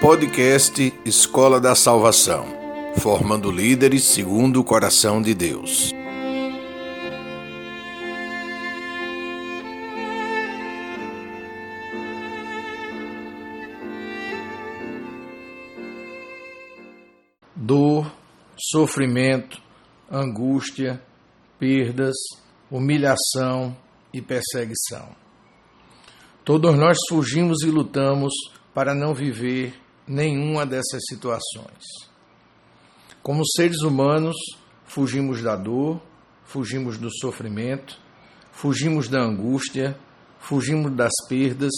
Podcast Escola da Salvação, formando líderes segundo o coração de Deus. Dor, sofrimento, angústia, perdas, humilhação e perseguição. Todos nós fugimos e lutamos para não viver nenhuma dessas situações. Como seres humanos, fugimos da dor, fugimos do sofrimento, fugimos da angústia, fugimos das perdas,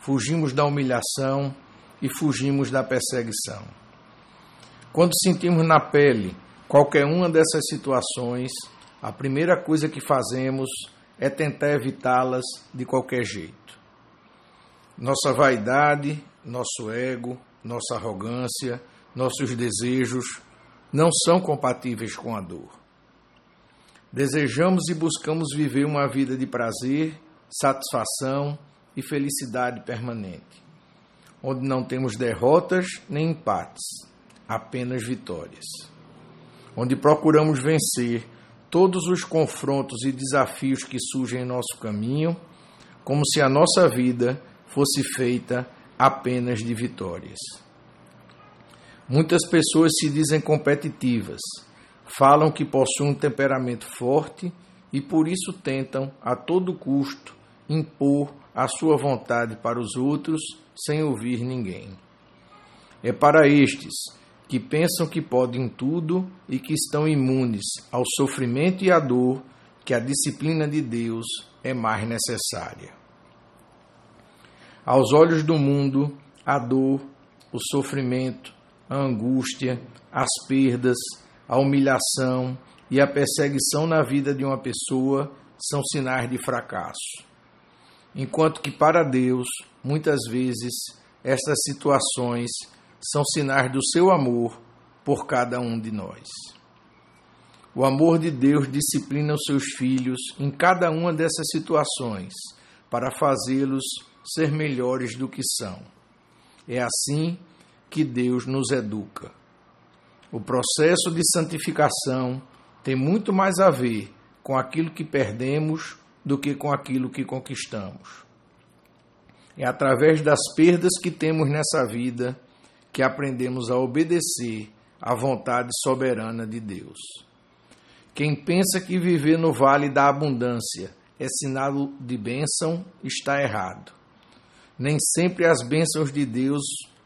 fugimos da humilhação e fugimos da perseguição. Quando sentimos na pele qualquer uma dessas situações, a primeira coisa que fazemos é tentar evitá-las de qualquer jeito. Nossa vaidade, nosso ego, nossa arrogância, nossos desejos não são compatíveis com a dor. Desejamos e buscamos viver uma vida de prazer, satisfação e felicidade permanente, onde não temos derrotas nem empates, apenas vitórias. Onde procuramos vencer todos os confrontos e desafios que surgem em nosso caminho, como se a nossa vida fosse feita apenas de vitórias. Muitas pessoas se dizem competitivas, falam que possuem um temperamento forte e por isso tentam, a todo custo, impor a sua vontade para os outros sem ouvir ninguém. É para estes que pensam que podem tudo e que estão imunes ao sofrimento e à dor que a disciplina de Deus é mais necessária. Aos olhos do mundo, a dor, o sofrimento, a angústia, as perdas, a humilhação e a perseguição na vida de uma pessoa são sinais de fracasso. Enquanto que para Deus, muitas vezes, estas situações são sinais do seu amor por cada um de nós. O amor de Deus disciplina os seus filhos em cada uma dessas situações para fazê-los ser melhores do que são. É assim que Deus nos educa. O processo de santificação tem muito mais a ver com aquilo que perdemos do que com aquilo que conquistamos. É através das perdas que temos nessa vida que aprendemos a obedecer à vontade soberana de Deus. Quem pensa que viver no vale da abundância é sinal de bênção está errado. Nem sempre as bênçãos de Deus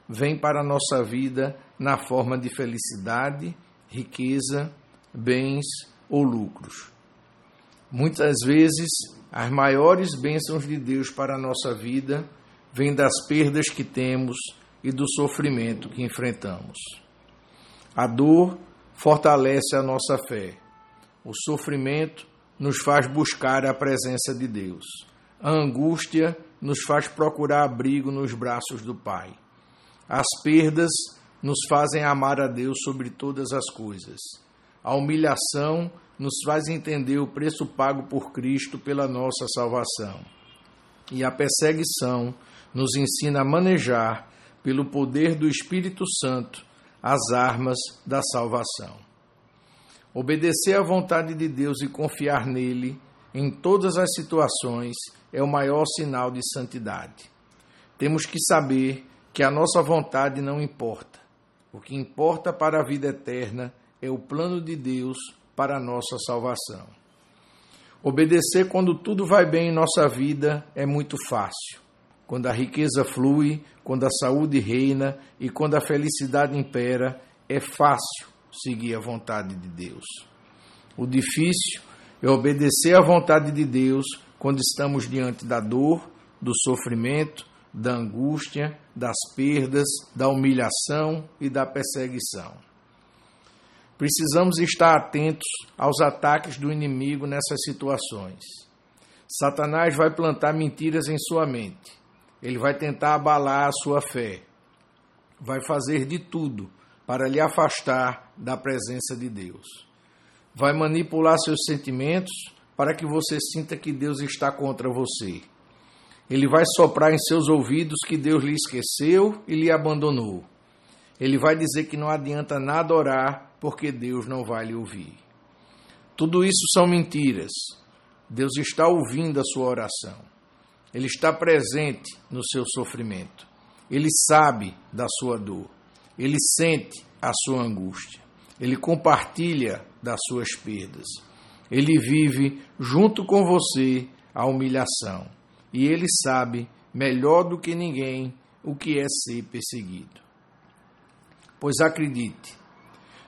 vêm para a nossa vida na forma de felicidade, riqueza, bens ou lucros. Muitas vezes, as maiores bênçãos de Deus para a nossa vida vêm das perdas que temos e do sofrimento que enfrentamos. A dor fortalece a nossa fé. O sofrimento nos faz buscar a presença de Deus. A angústia nos faz procurar abrigo nos braços do Pai. As perdas nos fazem amar a Deus sobre todas as coisas. A humilhação nos faz entender o preço pago por Cristo pela nossa salvação. E a perseguição nos ensina a manejar, pelo poder do Espírito Santo, as armas da salvação. Obedecer à vontade de Deus e confiar nele em todas as situações é o maior sinal de santidade. Temos que saber que a nossa vontade não importa. O que importa para a vida eterna é o plano de Deus para a nossa salvação. Obedecer quando tudo vai bem em nossa vida é muito fácil. Quando a riqueza flui, quando a saúde reina e quando a felicidade impera, é fácil seguir a vontade de Deus. O difícil é obedecer à vontade de Deus quando estamos diante da dor, do sofrimento, da angústia, das perdas, da humilhação e da perseguição. Precisamos estar atentos aos ataques do inimigo nessas situações. Satanás vai plantar mentiras em sua mente. Ele vai tentar abalar a sua fé. Vai fazer de tudo para lhe afastar da presença de Deus vai manipular seus sentimentos para que você sinta que Deus está contra você. Ele vai soprar em seus ouvidos que Deus lhe esqueceu e lhe abandonou. Ele vai dizer que não adianta nada orar porque Deus não vai lhe ouvir. Tudo isso são mentiras. Deus está ouvindo a sua oração. Ele está presente no seu sofrimento. Ele sabe da sua dor. Ele sente a sua angústia. Ele compartilha das suas perdas. Ele vive junto com você a humilhação. E ele sabe melhor do que ninguém o que é ser perseguido. Pois acredite,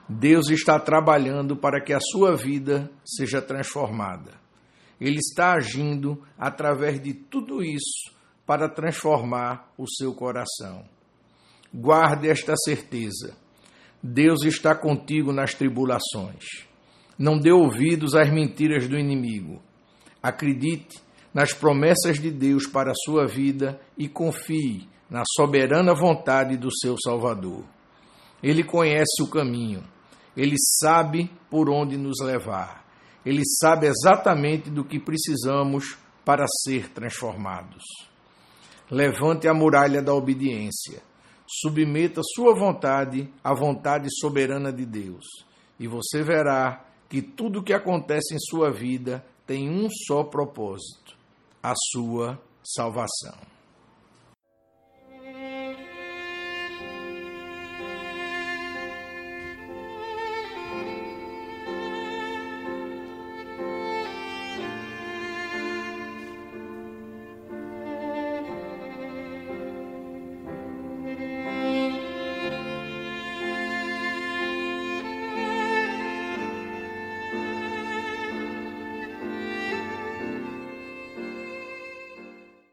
Deus está trabalhando para que a sua vida seja transformada. Ele está agindo através de tudo isso para transformar o seu coração. Guarde esta certeza. Deus está contigo nas tribulações. Não dê ouvidos às mentiras do inimigo. Acredite nas promessas de Deus para a sua vida e confie na soberana vontade do seu Salvador. Ele conhece o caminho ele sabe por onde nos levar. Ele sabe exatamente do que precisamos para ser transformados. Levante a muralha da obediência. Submeta sua vontade à vontade soberana de Deus. E você verá que tudo o que acontece em sua vida tem um só propósito: a sua salvação.